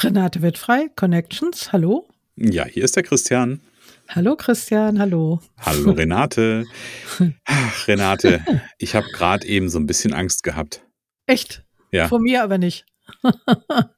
Renate wird frei, Connections, hallo. Ja, hier ist der Christian. Hallo Christian, hallo. Hallo Renate. Ach, Renate, ich habe gerade eben so ein bisschen Angst gehabt. Echt? Ja. Von mir aber nicht.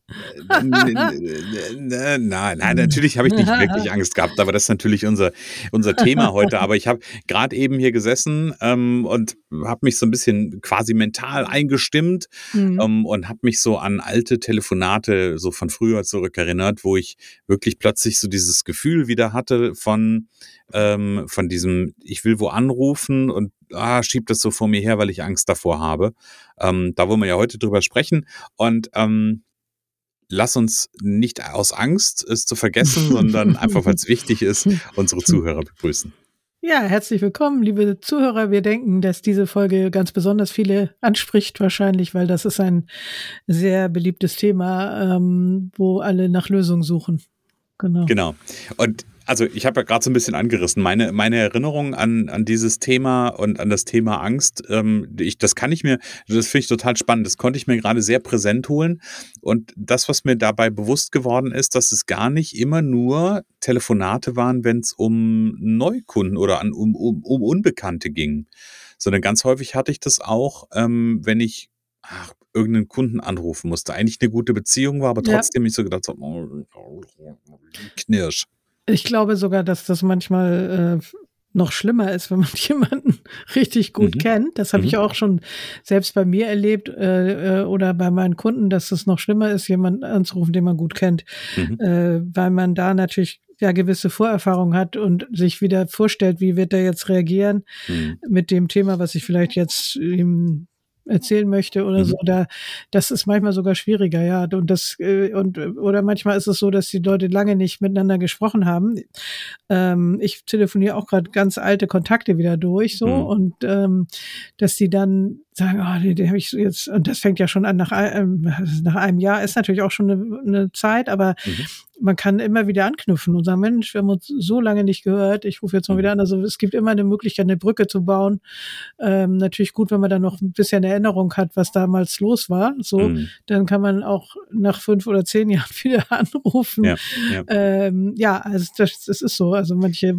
nein, nein, natürlich habe ich nicht wirklich Angst gehabt, aber das ist natürlich unser, unser Thema heute. Aber ich habe gerade eben hier gesessen ähm, und habe mich so ein bisschen quasi mental eingestimmt mhm. ähm, und habe mich so an alte Telefonate so von früher zurückerinnert, wo ich wirklich plötzlich so dieses Gefühl wieder hatte von, ähm, von diesem, ich will wo anrufen und ah, schieb das so vor mir her, weil ich Angst davor habe. Ähm, da wollen wir ja heute drüber sprechen. Und ähm, lass uns nicht aus Angst, es zu vergessen, sondern einfach, weil es wichtig ist, unsere Zuhörer begrüßen. Ja, herzlich willkommen, liebe Zuhörer. Wir denken, dass diese Folge ganz besonders viele anspricht, wahrscheinlich, weil das ist ein sehr beliebtes Thema, ähm, wo alle nach Lösungen suchen. Genau. Genau. Und also ich habe ja gerade so ein bisschen angerissen. Meine, meine Erinnerung an, an dieses Thema und an das Thema Angst, ähm, ich, das kann ich mir, das finde ich total spannend. Das konnte ich mir gerade sehr präsent holen. Und das, was mir dabei bewusst geworden ist, dass es gar nicht immer nur Telefonate waren, wenn es um Neukunden oder an, um, um, um Unbekannte ging. Sondern ganz häufig hatte ich das auch, ähm, wenn ich ach, irgendeinen Kunden anrufen musste. Eigentlich eine gute Beziehung war, aber trotzdem ja. ich so gedacht so, oh, knirsch. Ich glaube sogar, dass das manchmal äh, noch schlimmer ist, wenn man jemanden richtig gut mhm. kennt. Das habe mhm. ich auch schon selbst bei mir erlebt äh, äh, oder bei meinen Kunden, dass es noch schlimmer ist, jemanden anzurufen, den man gut kennt, mhm. äh, weil man da natürlich ja gewisse Vorerfahrung hat und sich wieder vorstellt, wie wird er jetzt reagieren mhm. mit dem Thema, was ich vielleicht jetzt ihm erzählen möchte oder mhm. so, da das ist manchmal sogar schwieriger, ja. Und das äh, und oder manchmal ist es so, dass die Leute lange nicht miteinander gesprochen haben. Ähm, ich telefoniere auch gerade ganz alte Kontakte wieder durch, so mhm. und ähm, dass die dann sagen, oh, den, den habe ich jetzt, und das fängt ja schon an nach, ähm, nach einem Jahr, ist natürlich auch schon eine, eine Zeit, aber mhm. man kann immer wieder anknüpfen und sagen, Mensch, wir haben uns so lange nicht gehört, ich rufe jetzt mal mhm. wieder an. Also es gibt immer eine Möglichkeit, eine Brücke zu bauen. Ähm, natürlich gut, wenn man dann noch ein bisschen Erinnerung hat, was damals los war. So, mhm. dann kann man auch nach fünf oder zehn Jahren wieder anrufen. Ja, ja. Ähm, ja also das, das ist so. Also manche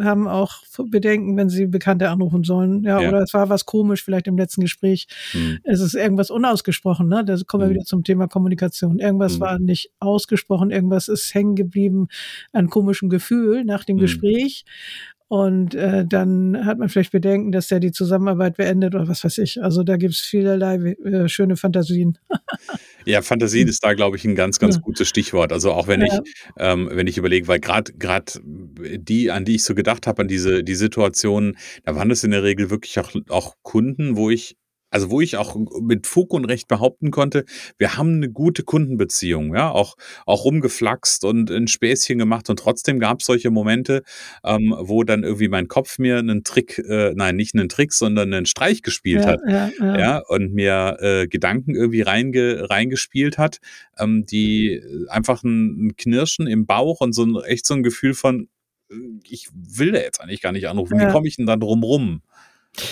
haben auch Bedenken, wenn sie Bekannte anrufen sollen. Ja, ja. oder es war was komisch vielleicht im letzten Gespräch. Mhm. Es ist irgendwas unausgesprochen, ne? Da kommen wir mhm. wieder zum Thema Kommunikation. Irgendwas mhm. war nicht ausgesprochen, irgendwas ist hängen geblieben an komischem Gefühl nach dem mhm. Gespräch. Und äh, dann hat man vielleicht Bedenken, dass der die Zusammenarbeit beendet oder was weiß ich. Also da gibt es vielerlei äh, schöne Fantasien. ja, Fantasien ist da, glaube ich, ein ganz, ganz ja. gutes Stichwort. Also auch wenn ja. ich, ähm, wenn ich überlege, weil gerade gerade die, an die ich so gedacht habe, an diese die Situationen, da waren das in der Regel wirklich auch, auch Kunden, wo ich also wo ich auch mit Fug und Recht behaupten konnte, wir haben eine gute Kundenbeziehung, ja, auch, auch rumgeflaxt und ein Späßchen gemacht und trotzdem gab es solche Momente, ähm, wo dann irgendwie mein Kopf mir einen Trick, äh, nein, nicht einen Trick, sondern einen Streich gespielt ja, hat, ja, ja. ja, und mir äh, Gedanken irgendwie reinge, reingespielt hat, ähm, die einfach ein, ein Knirschen im Bauch und so ein, echt so ein Gefühl von, äh, ich will da jetzt eigentlich gar nicht anrufen, wie komme ich denn da drum rum?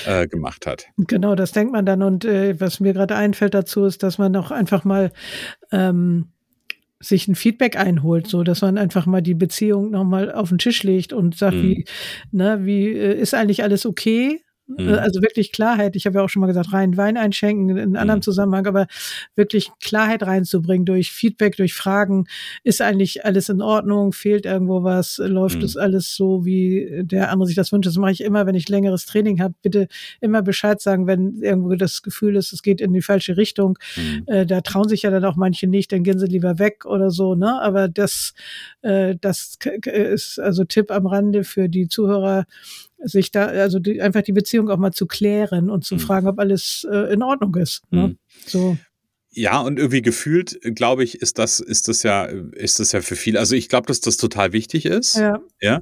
Äh, gemacht hat. Genau, das denkt man dann. Und äh, was mir gerade einfällt dazu, ist, dass man auch einfach mal ähm, sich ein Feedback einholt, so dass man einfach mal die Beziehung nochmal auf den Tisch legt und sagt, mhm. wie, ne, wie äh, ist eigentlich alles okay? Mhm. Also wirklich Klarheit. Ich habe ja auch schon mal gesagt, rein Wein einschenken in einem anderen mhm. Zusammenhang, aber wirklich Klarheit reinzubringen durch Feedback, durch Fragen. Ist eigentlich alles in Ordnung? Fehlt irgendwo was? Läuft mhm. es alles so, wie der andere sich das wünscht? Das mache ich immer, wenn ich längeres Training habe. Bitte immer Bescheid sagen, wenn irgendwo das Gefühl ist, es geht in die falsche Richtung. Mhm. Äh, da trauen sich ja dann auch manche nicht, dann gehen sie lieber weg oder so. Ne? Aber das, äh, das ist also Tipp am Rande für die Zuhörer sich da, also die, einfach die Beziehung auch mal zu klären und zu mhm. fragen, ob alles äh, in Ordnung ist. Ne? Mhm. So. Ja, und irgendwie gefühlt, glaube ich, ist das, ist das ja, ist das ja für viele. Also ich glaube, dass das total wichtig ist. Ja. Ja.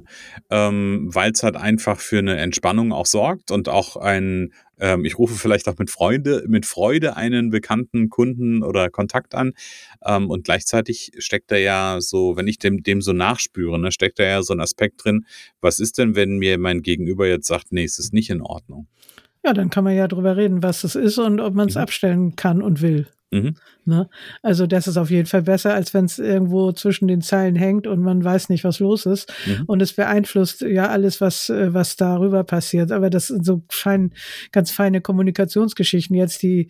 Ähm, Weil es halt einfach für eine Entspannung auch sorgt und auch ein, ähm, ich rufe vielleicht auch mit Freude, mit Freude einen bekannten Kunden oder Kontakt an. Ähm, und gleichzeitig steckt da ja so, wenn ich dem, dem so nachspüre, ne, steckt da ja so ein Aspekt drin. Was ist denn, wenn mir mein Gegenüber jetzt sagt, nee, es ist nicht in Ordnung? Ja, dann kann man ja drüber reden, was es ist und ob man es mhm. abstellen kann und will. Mhm. Ne? Also das ist auf jeden Fall besser, als wenn es irgendwo zwischen den Zeilen hängt und man weiß nicht, was los ist. Mhm. Und es beeinflusst ja alles, was, äh, was darüber passiert. Aber das sind so fein, ganz feine Kommunikationsgeschichten jetzt, die,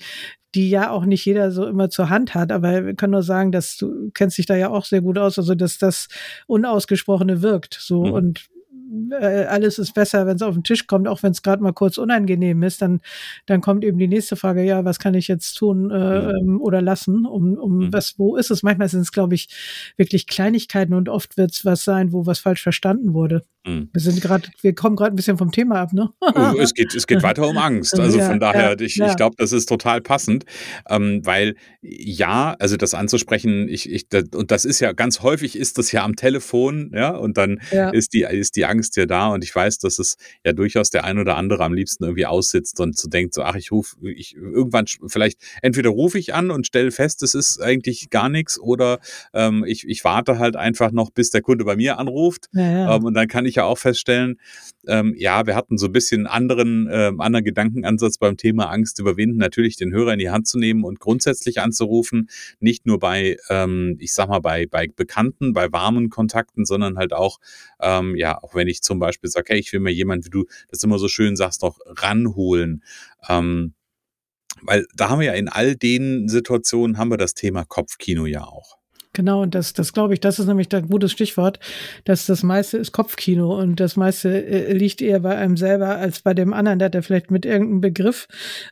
die ja auch nicht jeder so immer zur Hand hat. Aber wir können nur sagen, dass du kennst dich da ja auch sehr gut aus, also dass das Unausgesprochene wirkt. So mhm. und äh, alles ist besser, wenn es auf den Tisch kommt, auch wenn es gerade mal kurz unangenehm ist, dann, dann kommt eben die nächste Frage, ja, was kann ich jetzt tun äh, mhm. oder lassen, um, um mhm. was, wo ist es? Manchmal sind es, glaube ich, wirklich Kleinigkeiten und oft wird es was sein, wo was falsch verstanden wurde. Mhm. Wir sind gerade, wir kommen gerade ein bisschen vom Thema ab, ne? oh, es geht, es geht weiter um Angst. Also ja, von daher, ja, ich, ja. ich glaube, das ist total passend, ähm, weil ja, also das anzusprechen, ich, ich, das, und das ist ja ganz häufig ist das ja am Telefon, ja, und dann ist die, ist die Angst ja da und ich weiß, dass es ja durchaus der ein oder andere am liebsten irgendwie aussitzt und so denkt, so, ach, ich rufe, ich irgendwann vielleicht, entweder rufe ich an und stelle fest, es ist eigentlich gar nichts oder ähm, ich, ich warte halt einfach noch, bis der Kunde bei mir anruft. Ähm, und dann kann ich ja auch feststellen, ähm, ja, wir hatten so ein bisschen anderen, äh, anderen Gedankenansatz beim Thema Angst überwinden, natürlich den Hörer in die Hand zu nehmen und grundsätzlich anzurufen, nicht nur bei, ähm, ich sag mal, bei, bei Bekannten, bei warmen Kontakten, sondern halt auch, ähm, ja, auch wenn ich zum Beispiel sage, hey, ich will mir jemand, wie du das immer so schön sagst, noch ranholen. Ähm, weil da haben wir ja in all den Situationen haben wir das Thema Kopfkino ja auch. Genau, und das, das glaube ich, das ist nämlich ein gutes Stichwort, dass das meiste ist Kopfkino und das meiste äh, liegt eher bei einem selber als bei dem anderen. Der hat er vielleicht mit irgendeinem Begriff,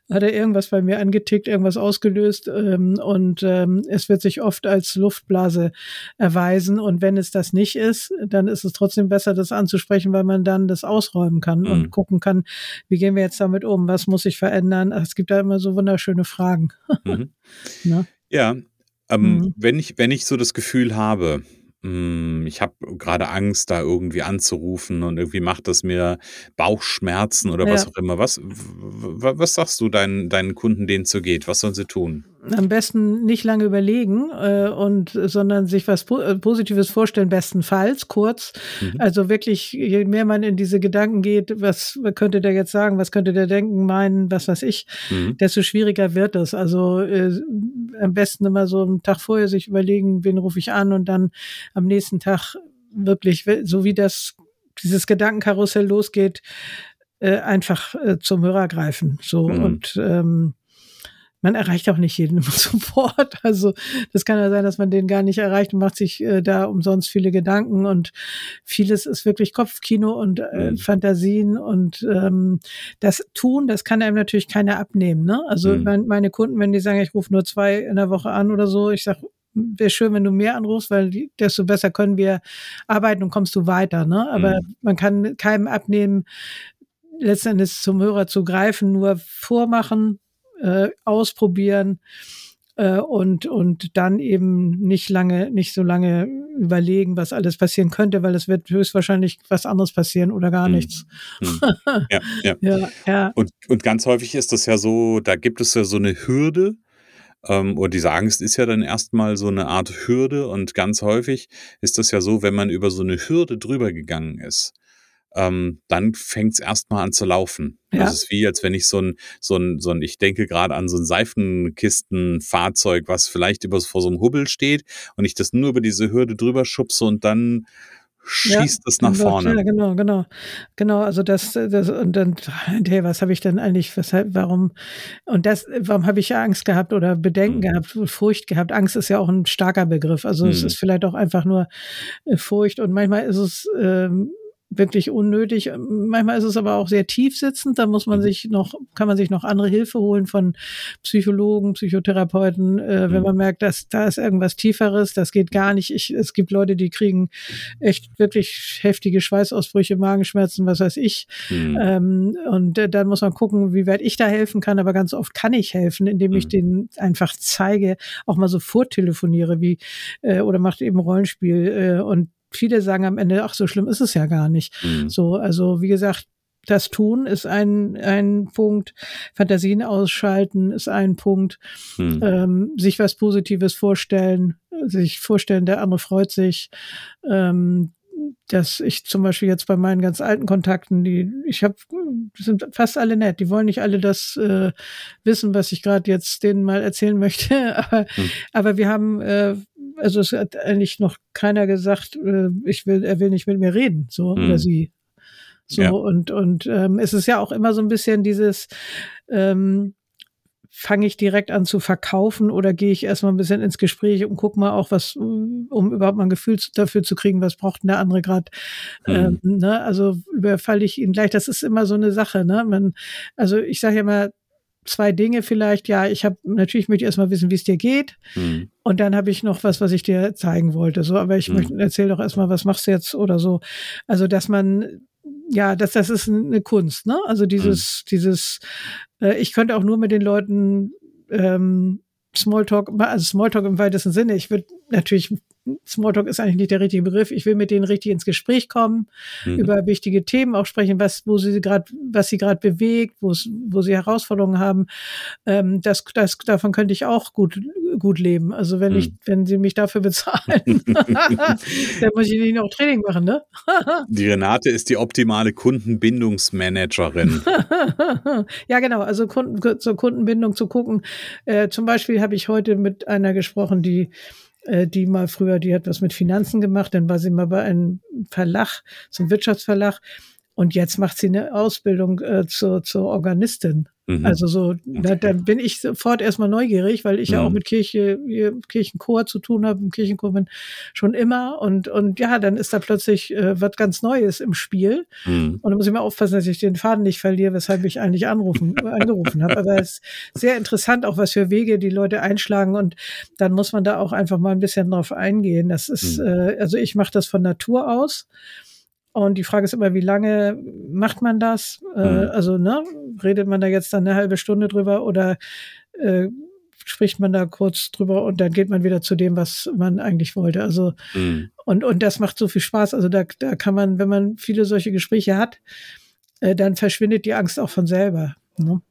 hat er irgendwas bei mir angetickt, irgendwas ausgelöst ähm, und ähm, es wird sich oft als Luftblase erweisen und wenn es das nicht ist, dann ist es trotzdem besser, das anzusprechen, weil man dann das ausräumen kann mhm. und gucken kann, wie gehen wir jetzt damit um, was muss sich verändern. Es gibt da immer so wunderschöne Fragen. Mhm. Ja, ähm, mhm. wenn, ich, wenn ich so das Gefühl habe, mh, hm, ich habe gerade Angst, da irgendwie anzurufen und irgendwie macht das mir Bauchschmerzen oder ja. was auch immer. Was, was sagst du deinen, deinen Kunden, denen es so geht? Was sollen sie tun? Am besten nicht lange überlegen äh, und sondern sich was po äh, Positives vorstellen, bestenfalls kurz. Mhm. Also wirklich, je mehr man in diese Gedanken geht, was könnte der jetzt sagen, was könnte der denken, meinen, was weiß ich, mhm. desto schwieriger wird es. Also äh, am besten immer so einen Tag vorher sich überlegen, wen rufe ich an und dann am nächsten Tag wirklich, so wie das dieses Gedankenkarussell losgeht, äh, einfach äh, zum Hörer greifen. So mhm. und ähm, man erreicht auch nicht jeden sofort. Also das kann ja sein, dass man den gar nicht erreicht und macht sich äh, da umsonst viele Gedanken und vieles ist wirklich Kopfkino und äh, mhm. Fantasien und ähm, das Tun, das kann einem natürlich keiner abnehmen. Ne? Also mhm. mein, meine Kunden, wenn die sagen, ich rufe nur zwei in der Woche an oder so, ich sage, wäre schön, wenn du mehr anrufst, weil desto besser können wir arbeiten und kommst du weiter. Ne? Aber mhm. man kann keinem abnehmen, letztendlich zum Hörer zu greifen, nur vormachen, äh, ausprobieren äh, und, und dann eben nicht lange, nicht so lange überlegen, was alles passieren könnte, weil es wird höchstwahrscheinlich was anderes passieren oder gar hm. nichts. Hm. Ja, ja. ja, ja. Und, und ganz häufig ist das ja so, da gibt es ja so eine Hürde, ähm, oder diese Angst ist ja dann erstmal so eine Art Hürde und ganz häufig ist das ja so, wenn man über so eine Hürde drüber gegangen ist, ähm, dann fängt es erstmal an zu laufen. Ja. Das ist wie, als wenn ich so ein, so ein, so ein, ich denke gerade an so ein Seifenkistenfahrzeug, was vielleicht über, vor so einem Hubbel steht und ich das nur über diese Hürde drüber schubse und dann schießt es nach vorne. Ja, genau, genau. Genau, also das, das und dann, hey, was habe ich denn eigentlich, weshalb, warum, und das, warum habe ich Angst gehabt oder Bedenken mhm. gehabt, Furcht gehabt? Angst ist ja auch ein starker Begriff. Also mhm. es ist vielleicht auch einfach nur äh, Furcht und manchmal ist es ähm, wirklich unnötig. Manchmal ist es aber auch sehr tief sitzend. Da muss man mhm. sich noch, kann man sich noch andere Hilfe holen von Psychologen, Psychotherapeuten, äh, wenn mhm. man merkt, dass da ist irgendwas Tieferes, das geht gar nicht. Ich, es gibt Leute, die kriegen echt wirklich heftige Schweißausbrüche, Magenschmerzen, was weiß ich. Mhm. Ähm, und äh, dann muss man gucken, wie weit ich da helfen kann. Aber ganz oft kann ich helfen, indem ich mhm. denen einfach zeige, auch mal so vortelefoniere, wie äh, oder macht eben Rollenspiel äh, und viele sagen am Ende, ach, so schlimm ist es ja gar nicht. Mhm. So, also wie gesagt, das Tun ist ein, ein Punkt, Fantasien ausschalten ist ein Punkt, mhm. ähm, sich was Positives vorstellen, sich vorstellen, der andere freut sich, ähm, dass ich zum Beispiel jetzt bei meinen ganz alten Kontakten, die ich habe, sind fast alle nett. Die wollen nicht alle das äh, wissen, was ich gerade jetzt denen mal erzählen möchte. aber, hm. aber wir haben, äh, also es hat eigentlich noch keiner gesagt, äh, ich will, er will nicht mit mir reden, so hm. oder sie. So ja. und und ähm, es ist ja auch immer so ein bisschen dieses ähm, fange ich direkt an zu verkaufen oder gehe ich erstmal ein bisschen ins Gespräch und guck mal auch was, um überhaupt mal ein Gefühl dafür zu kriegen, was braucht denn der andere gerade. Mhm. Ähm, ne? Also überfalle ich ihn gleich. Das ist immer so eine Sache. Ne? Man, also ich sage ja mal, zwei Dinge vielleicht. Ja, ich habe natürlich möchte ich erstmal wissen, wie es dir geht. Mhm. Und dann habe ich noch was, was ich dir zeigen wollte. So, aber ich mhm. möchte erzähl doch erstmal, was machst du jetzt oder so. Also, dass man ja, das, das ist eine Kunst, ne? Also dieses, mhm. dieses, äh, ich könnte auch nur mit den Leuten ähm, Smalltalk, also Smalltalk im weitesten Sinne. Ich würde natürlich Smalltalk ist eigentlich nicht der richtige Begriff. Ich will mit denen richtig ins Gespräch kommen, mhm. über wichtige Themen auch sprechen, was, wo sie gerade, was sie gerade bewegt, wo sie Herausforderungen haben. Ähm, das, das, davon könnte ich auch gut, gut leben. Also wenn mhm. ich, wenn sie mich dafür bezahlen, dann muss ich nicht noch Training machen, ne? die Renate ist die optimale Kundenbindungsmanagerin. ja, genau. Also Kunden, zur Kundenbindung zu gucken. Äh, zum Beispiel habe ich heute mit einer gesprochen, die die mal früher, die hat was mit Finanzen gemacht, dann war sie mal bei einem Verlag, so einem Wirtschaftsverlag und jetzt macht sie eine Ausbildung äh, zur, zur Organistin. Mhm. Also so, da, dann bin ich sofort erstmal neugierig, weil ich mhm. ja auch mit Kirche, Kirchenchor zu tun habe, im Kirchenchor bin schon immer. Und, und ja, dann ist da plötzlich äh, was ganz Neues im Spiel. Mhm. Und da muss ich mal aufpassen, dass ich den Faden nicht verliere, weshalb ich eigentlich anrufen, angerufen habe. Aber es ist sehr interessant, auch was für Wege die Leute einschlagen. Und dann muss man da auch einfach mal ein bisschen drauf eingehen. Das ist, mhm. äh, also ich mache das von Natur aus. Und die Frage ist immer, wie lange macht man das? Äh, mhm. Also, ne, redet man da jetzt dann eine halbe Stunde drüber oder äh, spricht man da kurz drüber und dann geht man wieder zu dem, was man eigentlich wollte. Also, mhm. und, und das macht so viel Spaß. Also da, da kann man, wenn man viele solche Gespräche hat, äh, dann verschwindet die Angst auch von selber. Ne?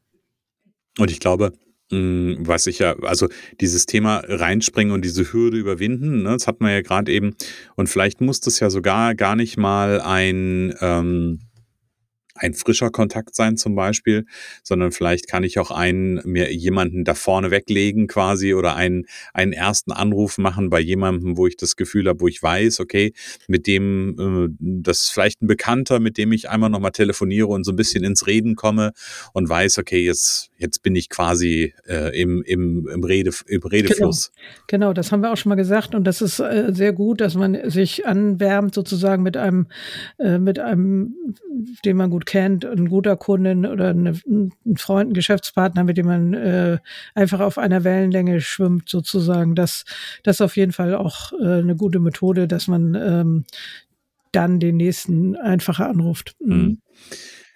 Und ich glaube, was ich ja, also dieses Thema reinspringen und diese Hürde überwinden, ne, das hat man ja gerade eben. Und vielleicht muss das ja sogar gar nicht mal ein, ähm, ein frischer Kontakt sein zum Beispiel, sondern vielleicht kann ich auch einen, mir jemanden da vorne weglegen quasi oder einen, einen ersten Anruf machen bei jemandem, wo ich das Gefühl habe, wo ich weiß, okay, mit dem, äh, das ist vielleicht ein Bekannter, mit dem ich einmal nochmal telefoniere und so ein bisschen ins Reden komme und weiß, okay, jetzt, jetzt bin ich quasi äh, im, im, im, Rede, im Redefluss. Genau. genau, das haben wir auch schon mal gesagt und das ist äh, sehr gut, dass man sich anwärmt sozusagen mit einem, äh, mit einem, den man gut kennt, ein guter Kundin oder eine, ein Freund, ein Geschäftspartner, mit dem man äh, einfach auf einer Wellenlänge schwimmt, sozusagen. Das, das ist auf jeden Fall auch äh, eine gute Methode, dass man ähm, dann den nächsten einfacher anruft. Mhm. mhm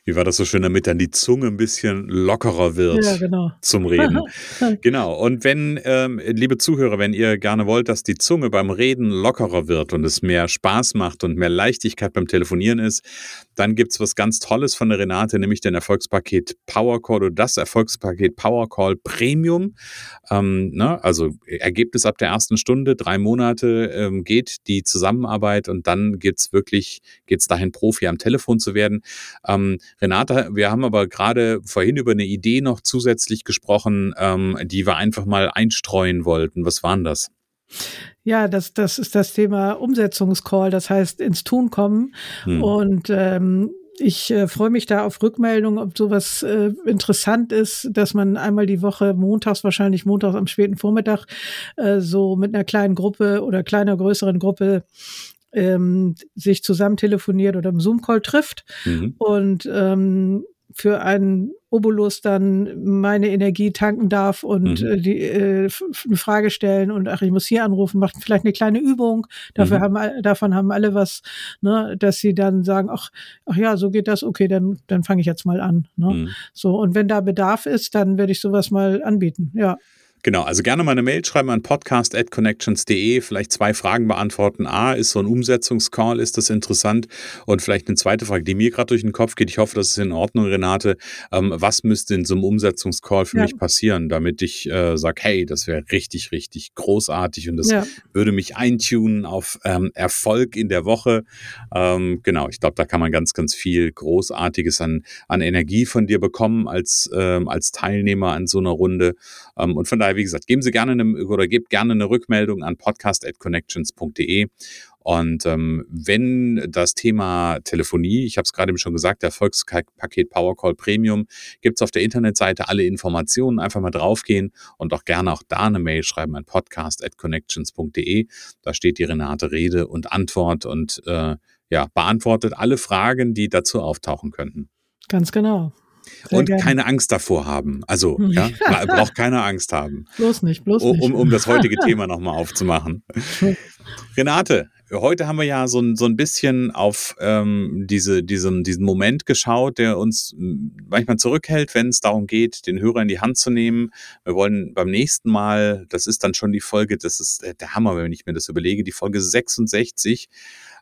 wie war das so schön, damit dann die Zunge ein bisschen lockerer wird ja, genau. zum Reden. genau. Und wenn, ähm, liebe Zuhörer, wenn ihr gerne wollt, dass die Zunge beim Reden lockerer wird und es mehr Spaß macht und mehr Leichtigkeit beim Telefonieren ist, dann gibt's was ganz Tolles von der Renate, nämlich den Erfolgspaket Powercall oder das Erfolgspaket Powercall Premium. Ähm, ne? Also Ergebnis ab der ersten Stunde, drei Monate ähm, geht die Zusammenarbeit und dann geht's wirklich, geht's dahin, Profi am Telefon zu werden. Ähm, Renate, wir haben aber gerade vorhin über eine Idee noch zusätzlich gesprochen, ähm, die wir einfach mal einstreuen wollten. Was waren das? Ja, das, das ist das Thema Umsetzungscall, das heißt ins Tun kommen. Hm. Und ähm, ich äh, freue mich da auf Rückmeldungen, ob sowas äh, interessant ist, dass man einmal die Woche montags, wahrscheinlich montags am späten Vormittag, äh, so mit einer kleinen Gruppe oder kleiner, größeren Gruppe ähm, sich zusammen telefoniert oder im Zoom-Call trifft mhm. und ähm, für einen Obolus dann meine Energie tanken darf und mhm. äh, die, äh, eine Frage stellen und ach, ich muss hier anrufen, macht vielleicht eine kleine Übung. Dafür mhm. haben davon haben alle was, ne, dass sie dann sagen, ach, ach ja, so geht das, okay, dann dann fange ich jetzt mal an. Ne? Mhm. So und wenn da Bedarf ist, dann werde ich sowas mal anbieten. Ja. Genau, also gerne mal eine Mail schreiben an podcast.connections.de, vielleicht zwei Fragen beantworten. A, ist so ein Umsetzungscall, ist das interessant? Und vielleicht eine zweite Frage, die mir gerade durch den Kopf geht. Ich hoffe, das ist in Ordnung, Renate. Ähm, was müsste in so einem Umsetzungscall für ja. mich passieren, damit ich äh, sage, hey, das wäre richtig, richtig großartig und das ja. würde mich eintunen auf ähm, Erfolg in der Woche. Ähm, genau, ich glaube, da kann man ganz, ganz viel Großartiges an, an Energie von dir bekommen als, ähm, als Teilnehmer an so einer Runde. Ähm, und von daher, wie gesagt, geben Sie gerne eine, oder gebt gerne eine Rückmeldung an podcast.connections.de. Und ähm, wenn das Thema Telefonie, ich habe es gerade eben schon gesagt, der Erfolgspaket Powercall Premium, gibt es auf der Internetseite alle Informationen. Einfach mal draufgehen und auch gerne auch da eine Mail schreiben an podcast.connections.de. Da steht die Renate Rede und Antwort und äh, ja, beantwortet alle Fragen, die dazu auftauchen könnten. Ganz genau. Und gerne. keine Angst davor haben. Also, ja, braucht keine Angst haben. Bloß nicht, bloß nicht. Um, um das heutige Thema nochmal aufzumachen. Renate, heute haben wir ja so, ein, so ein bisschen auf ähm, diese, diesen, diesen Moment geschaut, der uns manchmal zurückhält, wenn es darum geht, den Hörer in die Hand zu nehmen. Wir wollen beim nächsten Mal, das ist dann schon die Folge, das ist der Hammer, wenn ich mir das überlege, die Folge 66.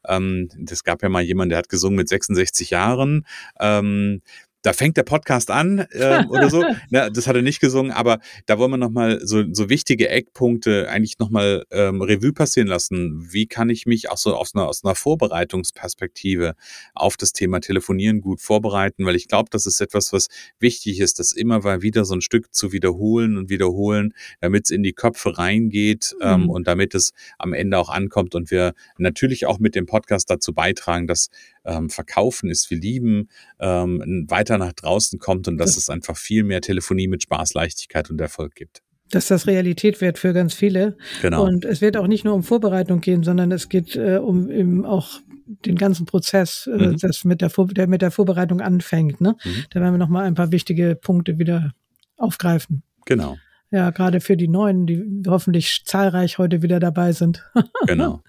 Ähm, das gab ja mal jemand, der hat gesungen mit 66 Jahren. Ähm, da fängt der Podcast an äh, oder so. Ja, das hat er nicht gesungen, aber da wollen wir nochmal so, so wichtige Eckpunkte eigentlich nochmal ähm, Revue passieren lassen. Wie kann ich mich auch so aus einer, aus einer Vorbereitungsperspektive auf das Thema Telefonieren gut vorbereiten? Weil ich glaube, das ist etwas, was wichtig ist, das immer mal wieder so ein Stück zu wiederholen und wiederholen, damit es in die Köpfe reingeht ähm, mhm. und damit es am Ende auch ankommt und wir natürlich auch mit dem Podcast dazu beitragen, dass ähm, Verkaufen ist, wir lieben, ähm, weiter nach draußen kommt und dass es einfach viel mehr Telefonie mit Spaß, Leichtigkeit und Erfolg gibt dass das Realität wird für ganz viele. Genau. Und es wird auch nicht nur um Vorbereitung gehen, sondern es geht äh, um eben auch den ganzen Prozess, äh, mhm. das mit der, Vor der mit der Vorbereitung anfängt. Ne? Mhm. Da werden wir noch mal ein paar wichtige Punkte wieder aufgreifen. Genau. Ja, gerade für die Neuen, die hoffentlich zahlreich heute wieder dabei sind. genau.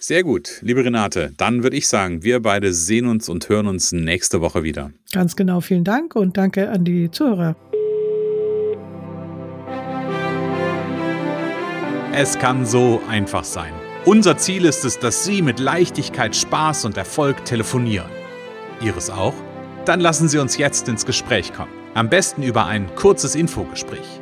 Sehr gut, liebe Renate. Dann würde ich sagen, wir beide sehen uns und hören uns nächste Woche wieder. Ganz genau, vielen Dank und danke an die Zuhörer. Es kann so einfach sein. Unser Ziel ist es, dass Sie mit Leichtigkeit, Spaß und Erfolg telefonieren. Ihres auch? Dann lassen Sie uns jetzt ins Gespräch kommen. Am besten über ein kurzes Infogespräch.